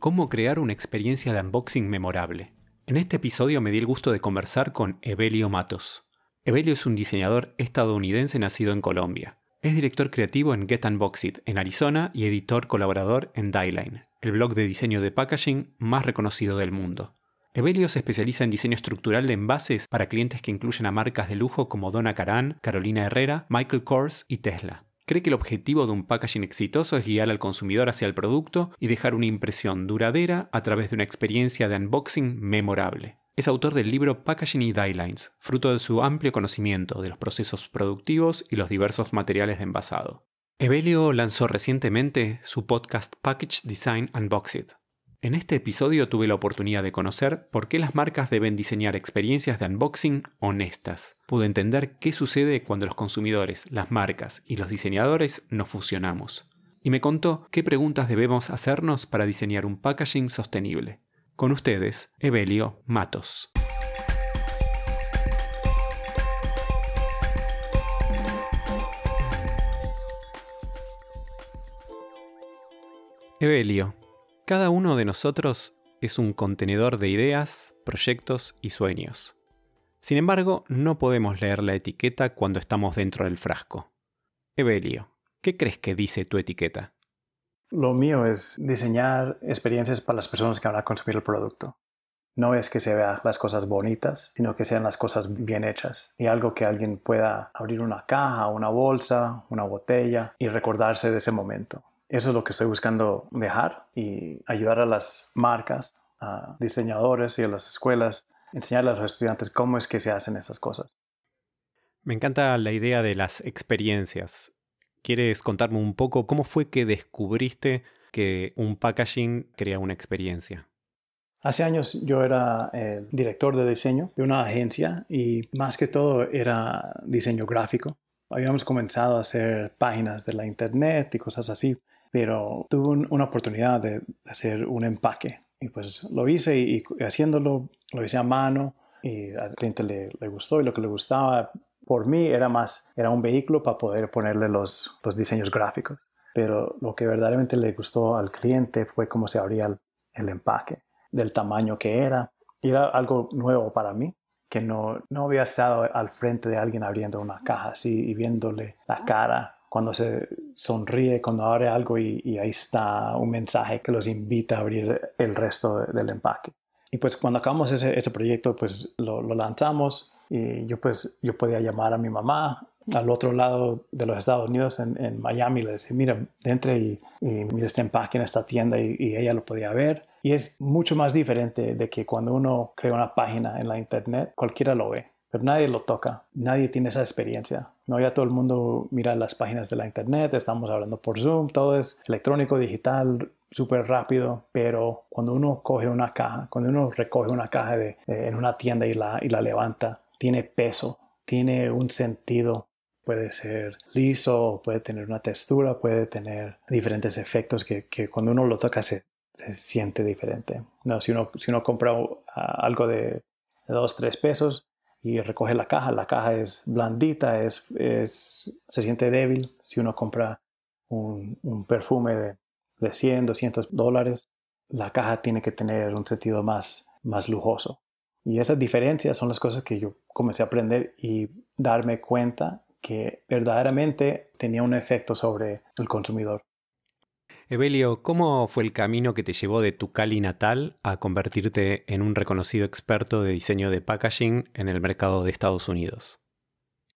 ¿Cómo crear una experiencia de unboxing memorable? En este episodio me di el gusto de conversar con Evelio Matos. Evelio es un diseñador estadounidense nacido en Colombia. Es director creativo en Get Unboxed en Arizona y editor colaborador en Dieline, el blog de diseño de packaging más reconocido del mundo. Evelio se especializa en diseño estructural de envases para clientes que incluyen a marcas de lujo como Donna Karan, Carolina Herrera, Michael Kors y Tesla. Cree que el objetivo de un packaging exitoso es guiar al consumidor hacia el producto y dejar una impresión duradera a través de una experiencia de unboxing memorable. Es autor del libro Packaging y Guidelines, fruto de su amplio conocimiento de los procesos productivos y los diversos materiales de envasado. Evelio lanzó recientemente su podcast Package Design Unboxed. En este episodio tuve la oportunidad de conocer por qué las marcas deben diseñar experiencias de unboxing honestas. Pude entender qué sucede cuando los consumidores, las marcas y los diseñadores nos fusionamos. Y me contó qué preguntas debemos hacernos para diseñar un packaging sostenible. Con ustedes, Evelio Matos. Evelio, cada uno de nosotros es un contenedor de ideas, proyectos y sueños. Sin embargo, no podemos leer la etiqueta cuando estamos dentro del frasco. Evelio, ¿qué crees que dice tu etiqueta? Lo mío es diseñar experiencias para las personas que van a consumir el producto. No es que se vean las cosas bonitas, sino que sean las cosas bien hechas y algo que alguien pueda abrir una caja, una bolsa, una botella y recordarse de ese momento. Eso es lo que estoy buscando dejar y ayudar a las marcas, a diseñadores y a las escuelas, enseñarles a los estudiantes cómo es que se hacen esas cosas. Me encanta la idea de las experiencias. ¿Quieres contarme un poco cómo fue que descubriste que un packaging crea una experiencia? Hace años yo era el director de diseño de una agencia y más que todo era diseño gráfico. Habíamos comenzado a hacer páginas de la internet y cosas así, pero tuve una oportunidad de hacer un empaque y pues lo hice y, haciéndolo lo hice a mano y al cliente le, le gustó y lo que le gustaba por mí era más, era un vehículo para poder ponerle los, los diseños gráficos. Pero lo que verdaderamente le gustó al cliente fue cómo se abría el, empaque, del tamaño que era. Y era algo nuevo para mí, que no, no había estado al frente de alguien abriendo una caja así y viéndole la cara cuando se sonríe, cuando abre algo y, ahí está un mensaje que los invita a abrir el resto del empaque. Y pues cuando acabamos ese, ese proyecto, pues lo, lo, lanzamos y yo pues yo podía llamar a mi mamá al otro lado de los Estados Unidos, en, en Miami, le decía, mira, entre y, y mira este empaque en esta tienda y, y, ella lo podía ver. Y es mucho más diferente de que cuando uno crea una página en la internet, cualquiera lo ve, pero nadie lo toca, nadie tiene esa experiencia. No, ya todo el mundo mira las páginas de la internet, estamos hablando por Zoom, todo es electrónico, digital, súper rápido, pero cuando uno coge una caja, cuando uno recoge una caja de, en una tienda y la, y la levanta, tiene peso, tiene un sentido. Puede ser liso, puede tener una textura, puede tener diferentes efectos que, que cuando uno lo toca se, se, siente diferente. No, si uno, si uno compra algo de 2, 3 pesos y recoge la caja, la caja es blandita, es, es, se siente débil. Si uno compra un, un perfume de de 100, 200 dólares, la caja tiene que tener un sentido más, más lujoso. Y esas diferencias son las cosas que yo comencé a aprender y darme cuenta que verdaderamente tenía un efecto sobre el consumidor. Evelio, ¿cómo fue el camino que te llevó de tu Cali natal a convertirte en un reconocido experto de diseño de packaging en el mercado de Estados Unidos?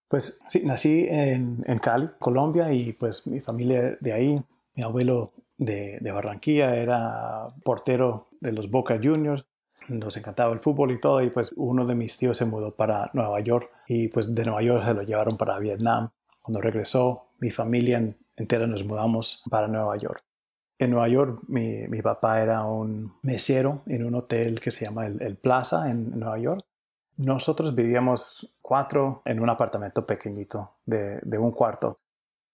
Pues sí, nací en, en Cali, Colombia, y pues mi familia de ahí, mi abuelo de, Barranquilla, era portero de los Boca Juniors, nos encantaba el fútbol y todo, y pues uno de mis tíos se mudó para Nueva York y pues de Nueva York se lo llevaron para Vietnam. Cuando regresó, mi familia entera nos mudamos para Nueva York. En Nueva York, mi, mi, papá era un mesero en un hotel que se llama el, Plaza en Nueva York. Nosotros vivíamos cuatro en un apartamento pequeñito de, de un cuarto.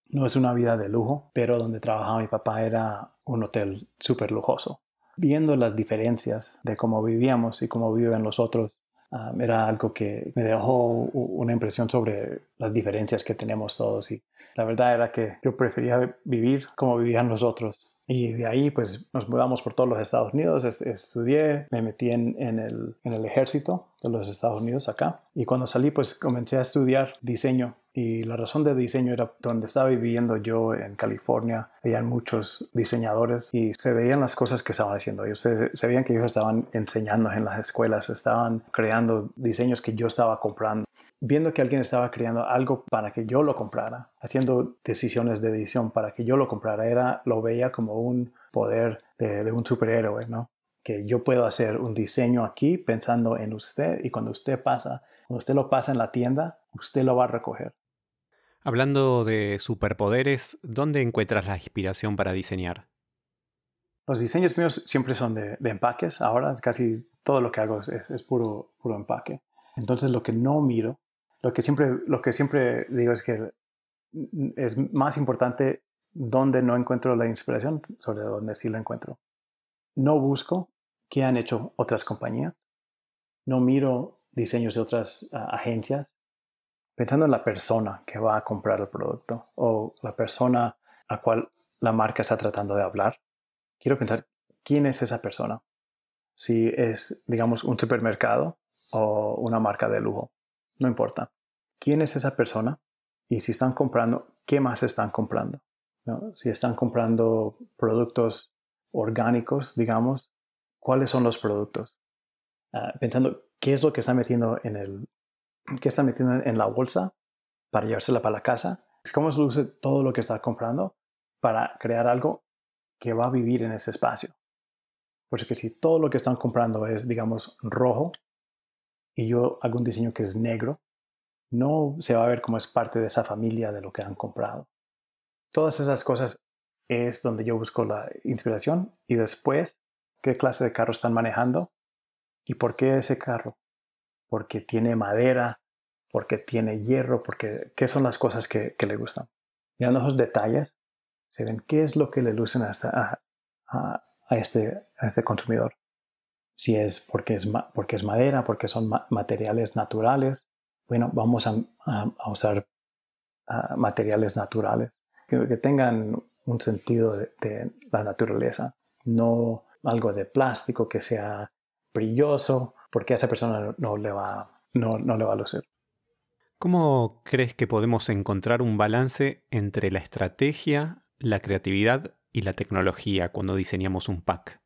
No es una vida de lujo, pero donde trabajaba mi papá era un hotel súper lujoso. Viendo las diferencias de cómo vivíamos y cómo viven los otros, ah, era algo que me dejó una impresión sobre las diferencias que tenemos todos. Y la verdad era que yo prefería vivir como vivían los otros y de ahí pues nos mudamos por todos los Estados Unidos, estudié, me metí en, el, en el ejército de los Estados Unidos acá. Y cuando salí pues comencé a estudiar diseño y la razón de diseño era donde estaba viviendo yo en California. Habían muchos diseñadores y se veían las cosas que estaban haciendo. Ellos se, se, veían que ellos estaban enseñando en las escuelas, estaban creando diseños que yo estaba comprando viendo que alguien estaba creando algo para que yo lo comprara, haciendo decisiones de edición para que yo lo comprara, era, lo veía como un poder de, un superhéroe, ¿no? Que yo puedo hacer un diseño aquí pensando en usted y cuando usted pasa, cuando usted lo pasa en la tienda, usted lo va a recoger. Hablando de superpoderes, ¿dónde encuentras la inspiración para diseñar? Los diseños míos siempre son de, empaques. Ahora casi todo lo que hago es, es, puro, puro empaque. Entonces lo que no miro lo que siempre, lo que siempre digo es que es más importante dónde no encuentro la inspiración sobre dónde sí la encuentro. No busco qué han hecho otras compañías. No miro diseños de otras agencias. Pensando en la persona que va a comprar el producto o la persona a cual la marca está tratando de hablar. Quiero pensar quién es esa persona. Si es, digamos, un supermercado o una marca de lujo no importa. ¿Quién es esa persona? Y si están comprando, ¿qué más están comprando? Si están comprando productos orgánicos, digamos, ¿cuáles son los productos? Ah, pensando, ¿qué es lo que están metiendo en el, qué están metiendo en la bolsa para llevársela para la casa? ¿Cómo se usa todo lo que está comprando para crear algo que va a vivir en ese espacio? Porque si todo lo que están comprando es, digamos, rojo, y yo hago un diseño que es negro, no se va a ver como es parte de esa familia de lo que han comprado. Todas esas cosas es donde yo busco la inspiración y después qué clase de carro están manejando y por qué ese carro. Porque tiene madera, porque tiene hierro, porque qué son las cosas que, le gustan. Mirando esos detalles, se ven qué es lo que le lucen a, este, a este consumidor si es porque es, porque es madera, porque son materiales naturales. Bueno, vamos a, usar materiales naturales que, tengan un sentido de, la naturaleza, no algo de plástico que sea brilloso, porque a esa persona no le va, no, no le va a lucir. ¿Cómo crees que podemos encontrar un balance entre la estrategia, la creatividad y la tecnología cuando diseñamos un pack?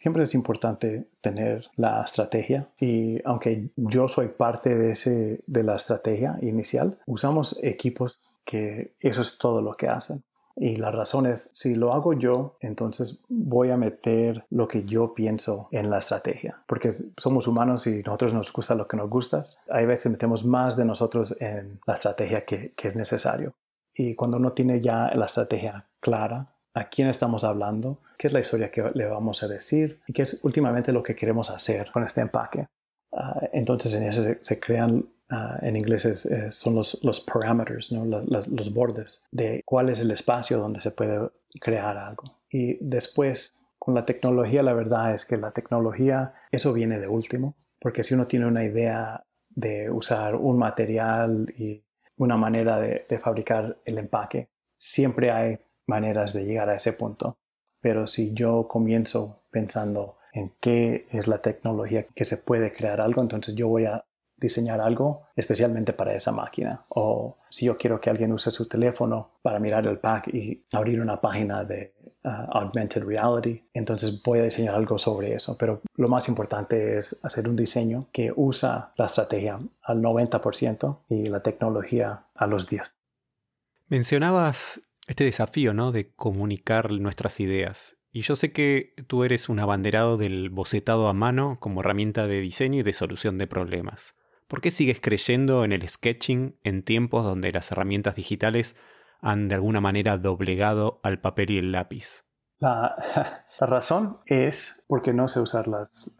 Siempre es importante tener la estrategia y aunque yo soy parte de, ese, de la estrategia inicial, usamos equipos que eso es todo lo que hacen. Y la razón es, si lo hago yo, entonces voy a meter lo que yo pienso en la estrategia, porque somos humanos y nosotros nos gusta lo que nos gusta. Hay veces metemos más de nosotros en la estrategia que, que es necesario. Y cuando uno tiene ya la estrategia clara, a quién estamos hablando, qué es la historia que le vamos a decir y qué es últimamente lo que queremos hacer con este empaque. Ah, entonces en eso se, crean, ah, en inglés son los, los parameters, ¿no? los bordes de cuál es el espacio donde se puede crear algo. Y después, con la tecnología, la verdad es que la tecnología, eso viene de último, porque si uno tiene una idea de usar un material y una manera de, de fabricar el empaque, siempre hay maneras de llegar a ese punto. Pero si yo comienzo pensando en qué es la tecnología que se puede crear algo, entonces yo voy a diseñar algo especialmente para esa máquina. O si yo quiero que alguien use su teléfono para mirar el pack y abrir una página de uh, augmented reality, entonces voy a diseñar algo sobre eso. Pero lo más importante es hacer un diseño que usa la estrategia al 90% y la tecnología a los 10%. Mencionabas este desafío, ¿no? De comunicar nuestras ideas. Y yo sé que tú eres un abanderado del bocetado a mano como herramienta de diseño y de solución de problemas. ¿Por qué sigues creyendo en el sketching en tiempos donde las herramientas digitales han de alguna manera doblegado al papel y el lápiz? La, razón es porque no sé usar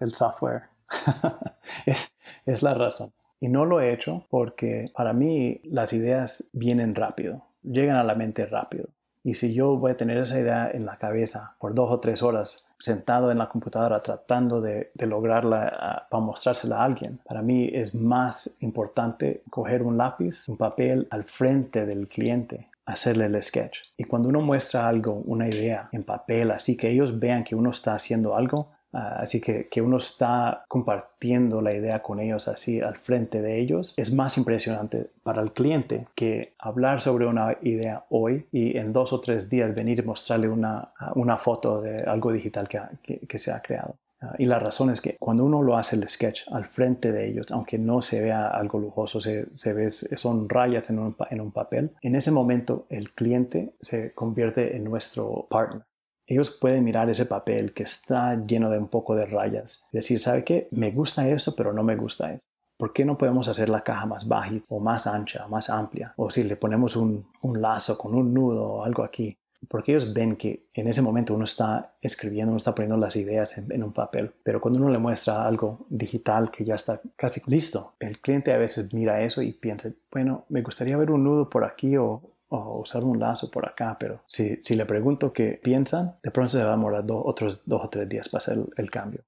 el software. es, es la razón. Y no lo he hecho porque para mí las ideas vienen rápido, llegan a la mente rápido. Y si yo voy a tener esa idea en la cabeza por dos o tres horas sentado en la computadora tratando de, lograrla ah, para mostrársela a alguien, para mí es más importante coger un lápiz, un papel al frente del cliente hacerle el sketch. Y cuando uno muestra algo, una idea en papel, así que ellos vean que uno está haciendo algo, así que que uno está compartiendo la idea con ellos así al frente de ellos es más impresionante para el cliente que hablar sobre una idea hoy y en dos o tres días venir y mostrarle una, una foto de algo digital que, que, se ha creado. Ah, y la razón es que cuando uno lo hace el sketch al frente de ellos, aunque no se vea algo lujoso, se, se ve, son rayas en un, en un papel, en ese momento el cliente se convierte en nuestro partner ellos pueden mirar ese papel que está lleno de un poco de rayas decir, ¿sabe qué? Me gusta esto, pero no me gusta esto. ¿Por qué no podemos hacer la caja más baja o más ancha, más amplia? O si le ponemos un, lazo con un nudo o algo aquí. Porque ellos ven que en ese momento uno está escribiendo, uno está poniendo las ideas en, un papel. Pero cuando uno le muestra algo digital que ya está casi listo, el cliente a veces mira eso y piensa, bueno, me gustaría ver un nudo por aquí o, o usar un lazo por acá, pero si, si le pregunto qué piensan, de pronto se va a demorar otros dos o tres días para hacer el, cambio.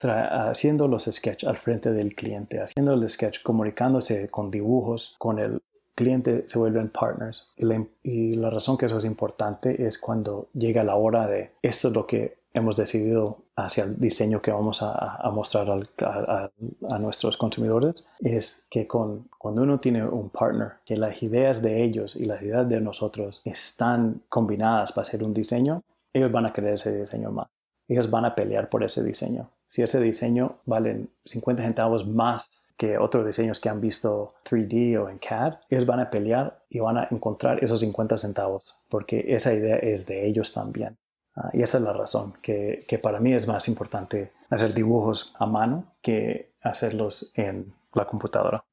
haciendo los sketches al frente del cliente, haciendo el sketch, comunicándose con dibujos, con el cliente se vuelven partners. Y la, y la razón que eso es importante es cuando llega la hora de esto es lo que hemos decidido hacia el diseño que vamos a, mostrar a, nuestros consumidores es que con, cuando uno tiene un partner, que las ideas de ellos y las ideas de nosotros están combinadas para hacer un diseño, ellos van a querer ese diseño más. Ellos van a pelear por ese diseño. Si ese diseño vale 50 centavos más que otros diseños que han visto 3D o en CAD, ellos van a pelear y van a encontrar esos 50 centavos, porque esa idea es de ellos también. Ah, y esa es la razón, que, que, para mí es más importante hacer dibujos a mano que hacerlos en la computadora.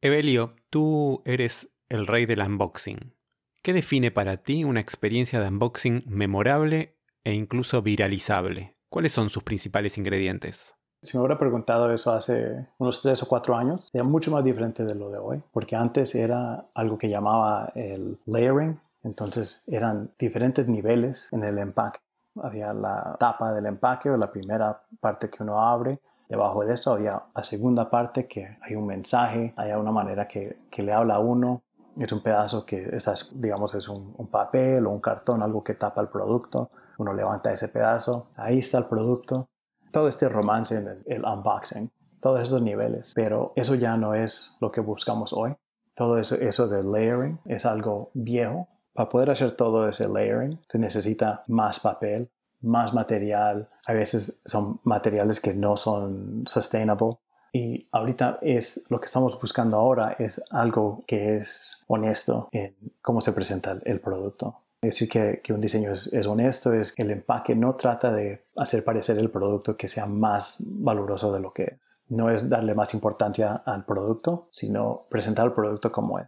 Evelio, tú eres el rey del unboxing. ¿Qué define para ti una experiencia de unboxing memorable e incluso viralizable? ¿Cuáles son sus principales ingredientes? Si me hubiera preguntado eso hace unos tres o cuatro años, era mucho más diferente de lo de hoy, porque antes era algo que llamaba el layering, entonces eran diferentes niveles en el empaque. Había la tapa del empaque o la primera parte que uno abre. Debajo de eso había la segunda parte que hay un mensaje, hay una manera que, que le habla a uno. Es un pedazo que, digamos, es un, un papel o un cartón, algo que tapa el producto. Uno levanta ese pedazo, ahí está el producto todo este romance en el, unboxing, todos esos niveles, pero eso ya no es lo que buscamos hoy. Todo eso, eso de layering es algo viejo. Para poder hacer todo ese layering se necesita más papel, más material. A veces son materiales que no son sustainable. Y ahorita es lo que estamos buscando ahora es algo que es honesto en cómo se presenta el producto decir que, que un diseño es, es, honesto es que el empaque no trata de hacer parecer el producto que sea más valoroso de lo que es. No es darle más importancia al producto, sino presentar el producto como es.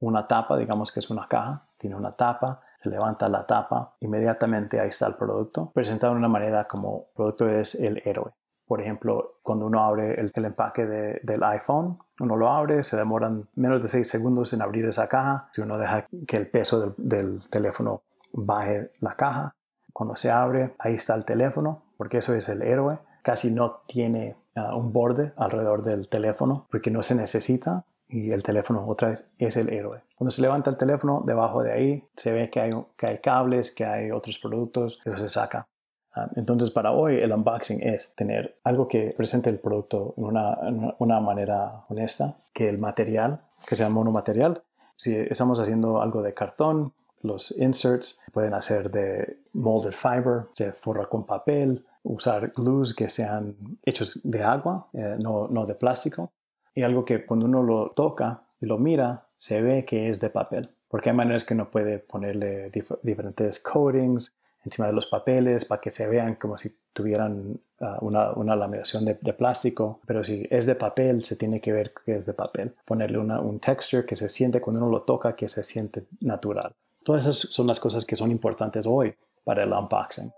Una tapa, digamos que es una caja, tiene una tapa, se levanta la tapa, inmediatamente ahí está el producto, presentado de una manera como el producto es el héroe. Por ejemplo, cuando uno abre el, empaque del iPhone, uno lo abre, se demoran menos de 6 segundos en abrir esa caja. Si uno deja que el peso del, teléfono baje la caja, cuando se abre, ahí está el teléfono, porque eso es el héroe. Casi no tiene ah, un borde alrededor del teléfono, porque no se necesita. Y el teléfono otra vez es el héroe. Cuando se levanta el teléfono, debajo de ahí se ve que hay, que hay cables, que hay otros productos, eso se saca. Ah, entonces, para hoy el unboxing es tener algo que presente el producto en una, una, manera honesta, que el material, que sea monomaterial. Si estamos haciendo algo de cartón, los inserts pueden hacer de molded fiber, se forra con papel, usar glues que sean hechos de agua, eh, no, no de plástico. Y algo que cuando uno lo toca y lo mira, se ve que es de papel. Porque hay maneras que uno puede ponerle diferentes coatings, encima de los papeles para que se vean como si tuvieran ah, una, laminación de, plástico, pero si es de papel, se tiene que ver que es de papel. Ponerle un texture que se siente cuando uno lo toca, que se siente natural. Todas esas son las cosas que son importantes hoy. para el unboxing.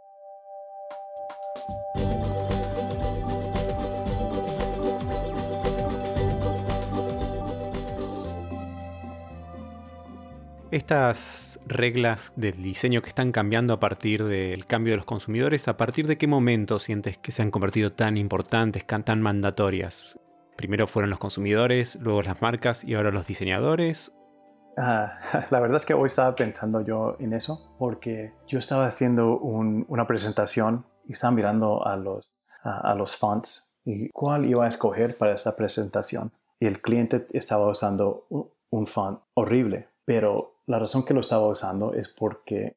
Estas reglas del diseño que están cambiando a partir del cambio de los consumidores, ¿a partir de qué momento sientes que se han convertido tan importantes, tan mandatorias? Primero fueron los consumidores, luego las marcas y ahora los diseñadores. Ah, la verdad es que hoy estaba pensando yo en eso porque yo estaba haciendo una presentación y estaba mirando a los, a los fonts y cuál iba a escoger para esta presentación. Y el cliente estaba usando un font horrible, pero la razón que lo estaba usando es porque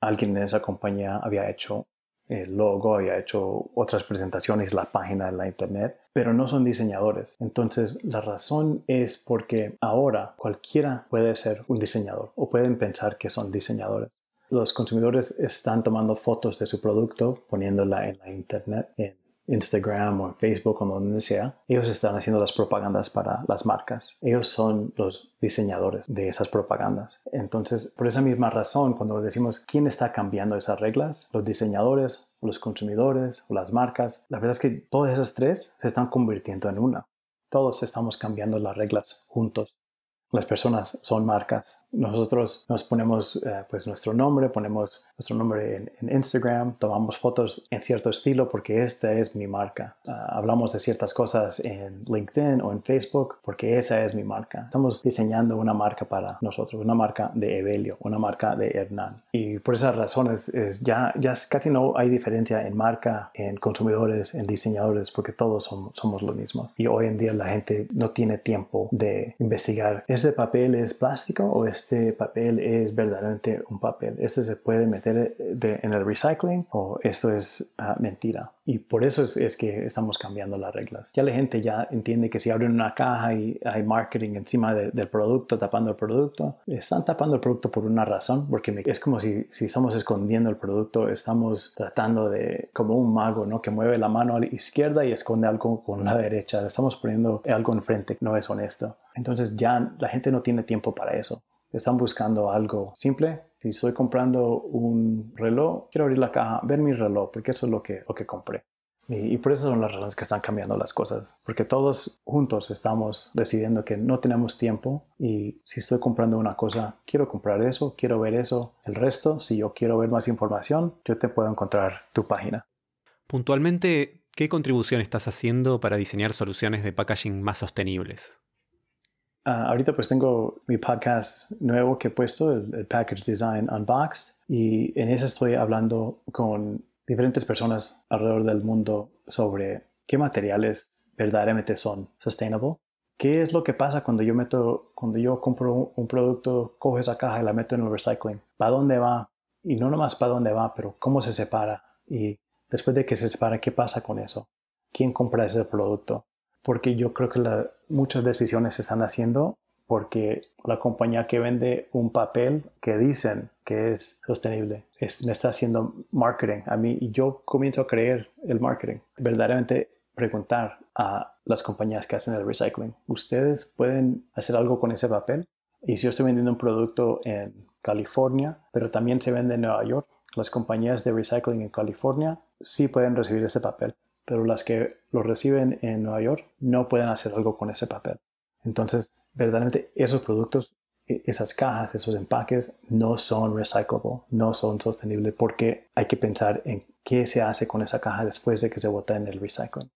alguien en esa compañía había hecho el logo, había hecho otras presentaciones, la página en la internet, pero no son diseñadores. Entonces, la razón es porque ahora cualquiera puede ser un diseñador o pueden pensar que son diseñadores. Los consumidores están tomando fotos de su producto, poniéndola en la internet, Instagram o en Facebook o donde sea, ellos están haciendo las propagandas para las marcas. Ellos son los diseñadores de esas propagandas. Entonces, por esa misma razón, cuando decimos quién está cambiando esas reglas, los diseñadores, los consumidores o las marcas, la verdad es que todas esas tres se están convirtiendo en una. Todos estamos cambiando las reglas juntos las personas son marcas. Nosotros nos ponemos eh, pues nuestro nombre, ponemos nuestro nombre en, Instagram, tomamos fotos en cierto estilo porque esta es mi marca. Ah, hablamos de ciertas cosas en LinkedIn o en Facebook porque esa es mi marca. Estamos diseñando una marca para nosotros, una marca de Evelio, una marca de Hernán. Y por esas razones ya, ya casi no hay diferencia en marca, en consumidores, en diseñadores porque todos somos lo mismo. Y hoy en día la gente no tiene tiempo de investigar ¿este papel es plástico o este papel es verdaderamente un papel? ¿Este se puede meter en el recycling o esto es ah, mentira? Y por eso es, que estamos cambiando las reglas. Ya la gente ya entiende que si abren una caja y hay marketing encima del producto, tapando el producto, están tapando el producto por una razón, porque es como si, si estamos escondiendo el producto, estamos tratando de, como un mago, ¿no? Que mueve la mano a la izquierda y esconde algo con la derecha. Estamos poniendo algo enfrente, no es honesto. Entonces ya la gente no tiene tiempo para eso. Están buscando algo simple. Si estoy comprando un reloj, quiero abrir la caja, ver mi reloj, porque eso es lo que, lo que compré. Y, por eso son las razones que están cambiando las cosas. Porque todos juntos estamos decidiendo que no tenemos tiempo y si estoy comprando una cosa, quiero comprar eso, quiero ver eso. El resto, si yo quiero ver más información, yo te puedo encontrar tu página. Puntualmente, ¿qué contribución estás haciendo para diseñar soluciones de packaging más sostenibles? Ah, ahorita pues tengo mi podcast nuevo que he puesto, el, Package Design Unboxed, y en ese estoy hablando con diferentes personas alrededor del mundo sobre qué materiales verdaderamente son sustainable. ¿Qué es lo que pasa cuando yo meto, cuando yo compro un, producto, cojo esa caja y la meto en el recycling? ¿Para dónde va? Y no nomás para dónde va, pero cómo se separa. Y después de que se separa, ¿qué pasa con eso? ¿Quién compra ese producto? Porque yo creo que muchas decisiones se están haciendo porque la compañía que vende un papel que dicen que es sostenible me está haciendo marketing a mí y yo comienzo a creer el marketing. Verdaderamente preguntar a las compañías que hacen el recycling, ¿ustedes pueden hacer algo con ese papel? Y si yo estoy vendiendo un producto en California, pero también se vende en Nueva York, las compañías de recycling en California sí pueden recibir ese papel pero las que lo reciben en Nueva York no pueden hacer algo con ese papel. Entonces, verdaderamente esos productos, e, esas cajas, esos empaques no son recyclable, no son sostenibles porque hay que pensar en qué se hace con esa caja después de que se bota en el recycling.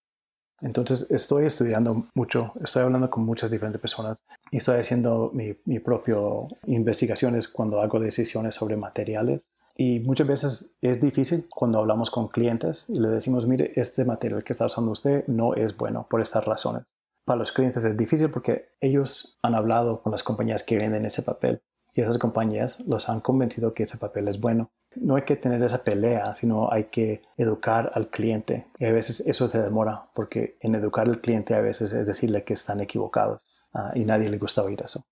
Entonces estoy estudiando mucho, estoy hablando con muchas diferentes personas y estoy haciendo mi, mi propio investigaciones cuando hago decisiones sobre materiales y muchas veces es difícil cuando hablamos con clientes y le decimos, mire, este material que está usando usted no es bueno por estas razones. Para los clientes es difícil porque ellos han hablado con las compañías que venden ese papel y esas compañías los han convencido que ese papel es bueno. No hay que tener esa pelea, sino hay que educar al cliente. Y a veces eso se demora porque en educar al cliente a veces es decirle que están equivocados ah, y nadie le gusta oír eso.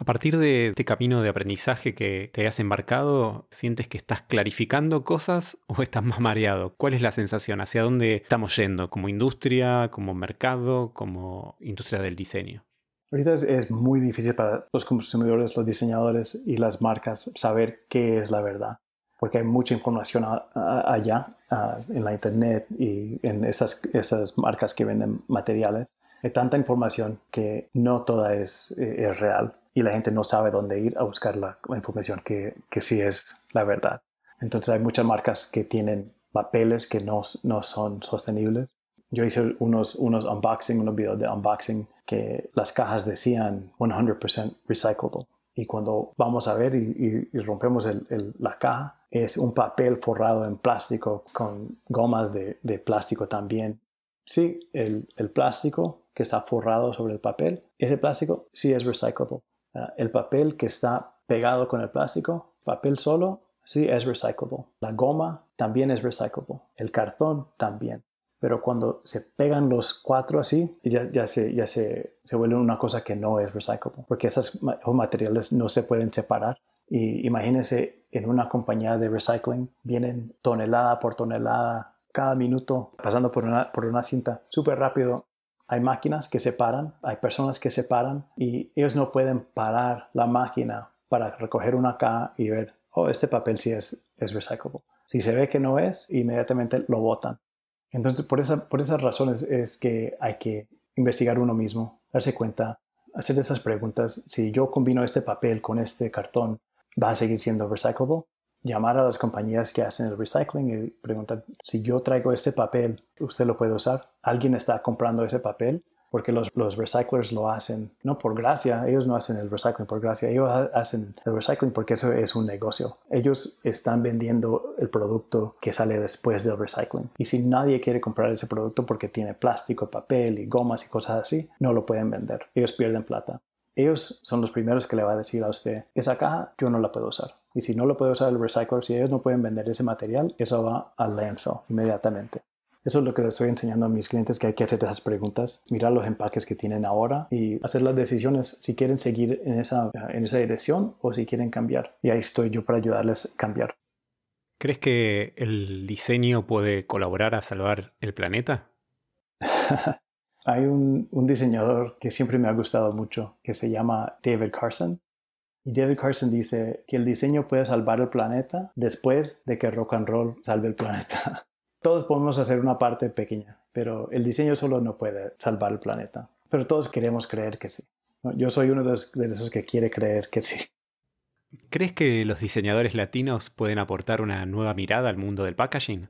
A partir de este camino de aprendizaje que te has embarcado, ¿sientes que estás clarificando cosas o estás más mareado? ¿Cuál es la sensación? ¿Hacia dónde estamos yendo? ¿Como industria, como mercado, como industria del diseño? Ahorita es, muy difícil para los consumidores, los diseñadores y las marcas saber qué es la verdad. porque hay mucha información allá en la internet y en esas, esas marcas que venden materiales. Hay tanta información que no toda es, eh, es real y la gente no sabe dónde ir a buscar la información que, que sí es la verdad. Entonces hay muchas marcas que tienen papeles que no, no son sostenibles. Yo hice unos, unos unboxing, unos videos de unboxing que las cajas decían 100% recyclable. Y cuando vamos a ver y, rompemos el, la caja, es un papel forrado en plástico con gomas de, de plástico también. Sí, el, el, plástico que está forrado sobre el papel, ese plástico sí es recyclable. Ah, el papel que está pegado con el plástico, papel solo, sí es recyclable. La goma también es recyclable. El cartón también. Pero cuando se pegan los cuatro así, ya, ya, se, ya se, se vuelve una cosa que no es recyclable. Porque esos materiales no se pueden separar. Y imagínense en una compañía de recycling, vienen tonelada por tonelada cada minuto pasando por una, por una cinta súper rápido. Hay máquinas que se paran, hay personas que se paran y ellos no pueden parar la máquina para recoger una caja y ver oh, este papel sí es, es recyclable. Si se ve que no es, inmediatamente lo botan. Entonces, por, esa, por esas razones es que hay que investigar uno mismo, darse cuenta, hacer esas preguntas. Si yo combino este papel con este cartón, ¿va a seguir siendo recyclable? Llamar a las compañías que hacen el recycling y preguntar, si yo traigo este papel, ¿usted lo puede usar? ¿Alguien está comprando ese papel? porque los, los recyclers lo hacen no por gracia, ellos no hacen el recycling por gracia, ellos hacen el recycling porque eso es un negocio. Ellos están vendiendo el producto que sale después del recycling. Y si nadie quiere comprar ese producto porque tiene plástico, papel y gomas y cosas así, no lo pueden vender. Ellos pierden plata. Ellos son los primeros que le va a decir a usted, esa caja yo no la puedo usar. Y si no lo puede usar el recycler, si ellos no pueden vender ese material, eso va al landfill inmediatamente. Eso es lo que les estoy enseñando a mis clientes, que hay que hacer esas preguntas, mirar los empaques que tienen ahora y hacer las decisiones si quieren seguir en esa, en esa dirección o si quieren cambiar. Y ahí estoy yo para ayudarles a cambiar. ¿Crees que el diseño puede colaborar a salvar el planeta? hay un, un diseñador que siempre me ha gustado mucho, que se llama David Carson. Y David Carson dice que el diseño puede salvar el planeta después de que rock and roll salve el planeta. Todos podemos hacer una parte pequeña, pero el diseño solo no puede salvar el planeta. Pero todos queremos creer que sí. Yo soy uno de esos que quiere creer que sí. ¿Crees que los diseñadores latinos pueden aportar una nueva mirada al mundo del packaging?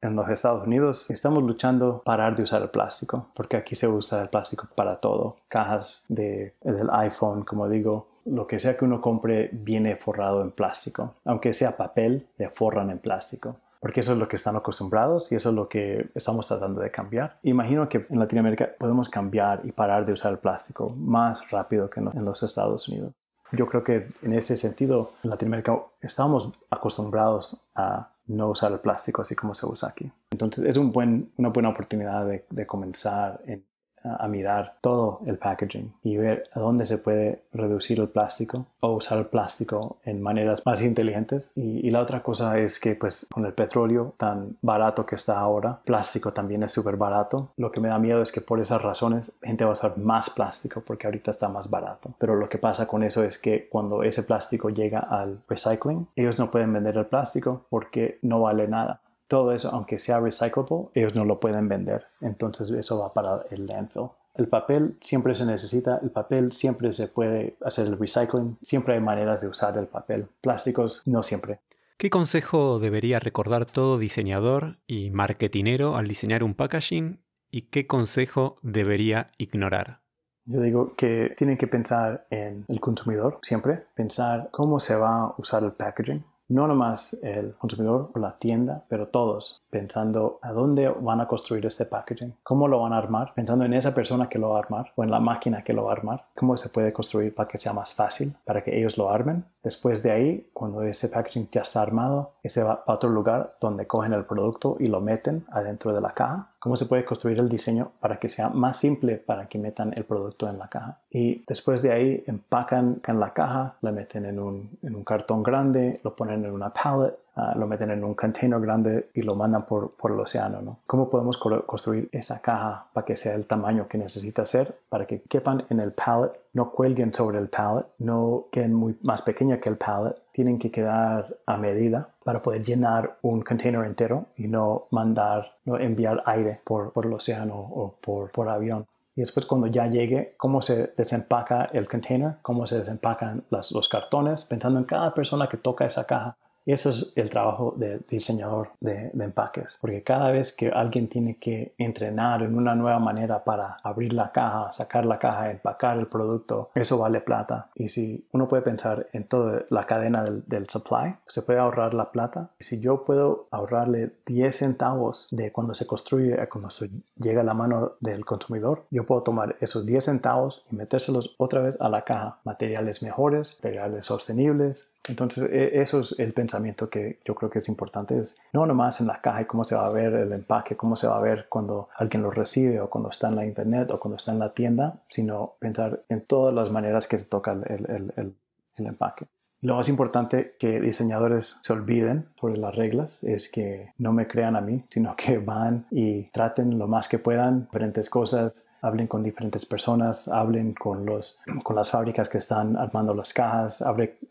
En los Estados Unidos estamos luchando para parar de usar el plástico, porque aquí se usa el plástico para todo. Cajas de, del iPhone, como digo, lo que sea que uno compre viene forrado en plástico. Aunque sea papel, le forran en plástico porque eso es lo que están acostumbrados y eso es lo que estamos tratando de cambiar. Imagino que en Latinoamérica podemos cambiar y parar de usar el plástico más rápido que en los Estados Unidos. Yo creo que en ese sentido, en Latinoamérica estamos acostumbrados a no usar el plástico así como se usa aquí. Entonces es una buena oportunidad de, de comenzar en a mirar todo el packaging y ver a dónde se puede reducir el plástico o usar el plástico en maneras más inteligentes. Y, la otra cosa es que pues con el petróleo tan barato que está ahora, plástico también es súper barato. Lo que me da miedo es que por esas razones gente va a usar más plástico porque ahorita está más barato. Pero lo que pasa con eso es que cuando ese plástico llega al recycling, ellos no pueden vender el plástico porque no vale nada todo eso, aunque sea recyclable, ellos no lo pueden vender. Entonces eso va para el landfill. El papel siempre se necesita, el papel siempre se puede hacer el recycling, siempre hay maneras de usar el papel. Plásticos no siempre. ¿Qué consejo debería recordar todo diseñador y marketinero al diseñar un packaging y qué consejo debería ignorar? Yo digo que tienen que pensar en el consumidor siempre, pensar cómo se va a usar el packaging, no nomás el consumidor o la tienda, pero todos pensando a dónde van a construir este packaging, cómo lo van a armar, pensando en esa persona que lo va a armar o en la máquina que lo va a armar, cómo se puede construir para que sea más fácil, para que ellos lo armen. Después de ahí, cuando ese packaging ya está armado, ese va a otro lugar donde cogen el producto y lo meten adentro de la caja cómo se puede construir el diseño para que sea más simple para que metan el producto en la caja. Y después de ahí empacan en la caja, la meten en un, en un cartón grande, lo ponen en una pallet ah, lo meten en un container grande y lo mandan por, por el océano. ¿no? ¿Cómo podemos construir esa caja para que sea el tamaño que necesita ser, para que quepan en el pallet, no cuelguen sobre el pallet, no queden muy más pequeña que el pallet, tienen que quedar a medida para poder llenar un container entero y no mandar, no enviar aire por, por el océano o por, por avión y después cuando ya llegue, cómo se desempaca el container, cómo se desempacan los cartones, pensando en cada persona que toca esa caja y eso es el trabajo del diseñador de, empaques, porque cada vez que alguien tiene que entrenar en una nueva manera para abrir la caja, sacar la caja, empacar el producto, eso vale plata. Y si uno puede pensar en toda la cadena del, supply, se puede ahorrar la plata. Y si yo puedo ahorrarle 10 centavos de cuando se construye a cuando llega a la mano del consumidor, yo puedo tomar esos 10 centavos y metérselos otra vez a la caja. Materiales mejores, materiales sostenibles, entonces, e, eso es el pensamiento que yo creo que es importante, es no nomás en la caja y cómo se va a ver el empaque, cómo se va a ver cuando alguien lo recibe o cuando está en la internet o cuando está en la tienda, sino pensar en todas las maneras que se toca el, el empaque. Lo más importante que diseñadores se olviden sobre las reglas es que no me crean a mí, sino que van y traten lo más que puedan diferentes cosas, hablen con diferentes personas, hablen con, los, con las fábricas que están armando las cajas,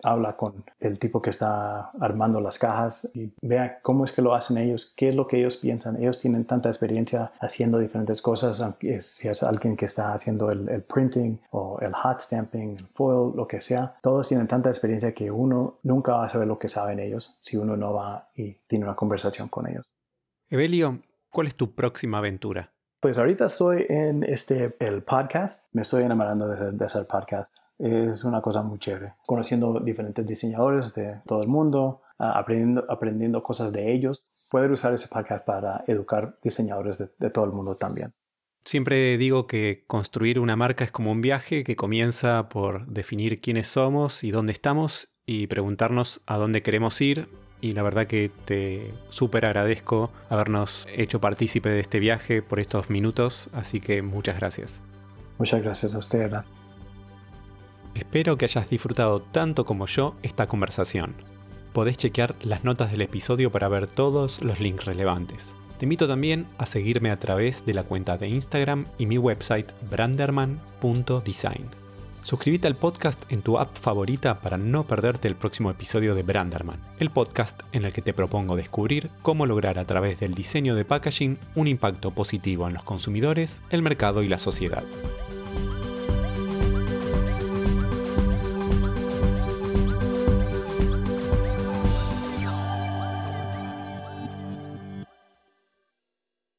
habla con el tipo que está armando las cajas y vea cómo es que lo hacen ellos, qué es lo que ellos piensan. Ellos tienen tanta experiencia haciendo diferentes cosas, si es alguien que está haciendo el, el printing o el hot stamping, el foil, lo que sea. Todos tienen tanta experiencia que uno nunca va a saber lo que saben ellos si uno no va y tiene una conversación con ellos. Evelio, ¿cuál es tu próxima aventura? Pues ahorita estoy en este, el podcast. Me estoy enamorando de hacer, podcast. Es una cosa muy chévere. Conociendo diferentes diseñadores de todo el mundo, aprendiendo, aprendiendo cosas de ellos. Poder usar ese podcast para educar diseñadores de, de todo el mundo también. Siempre digo que construir una marca es como un viaje que comienza por definir quiénes somos y dónde estamos y preguntarnos a dónde queremos ir y la verdad que te súper agradezco habernos hecho partícipe de este viaje por estos minutos, así que muchas gracias. Muchas gracias a usted. Espero que hayas disfrutado tanto como yo esta conversación. Podés chequear las notas del episodio para ver todos los links relevantes. Te invito también a seguirme a través de la cuenta de Instagram y mi website branderman.design. Suscríbete al podcast en tu app favorita para no perderte el próximo episodio de Branderman, el podcast en el que te propongo descubrir cómo lograr a través del diseño de packaging un impacto positivo en los consumidores, el mercado y la sociedad.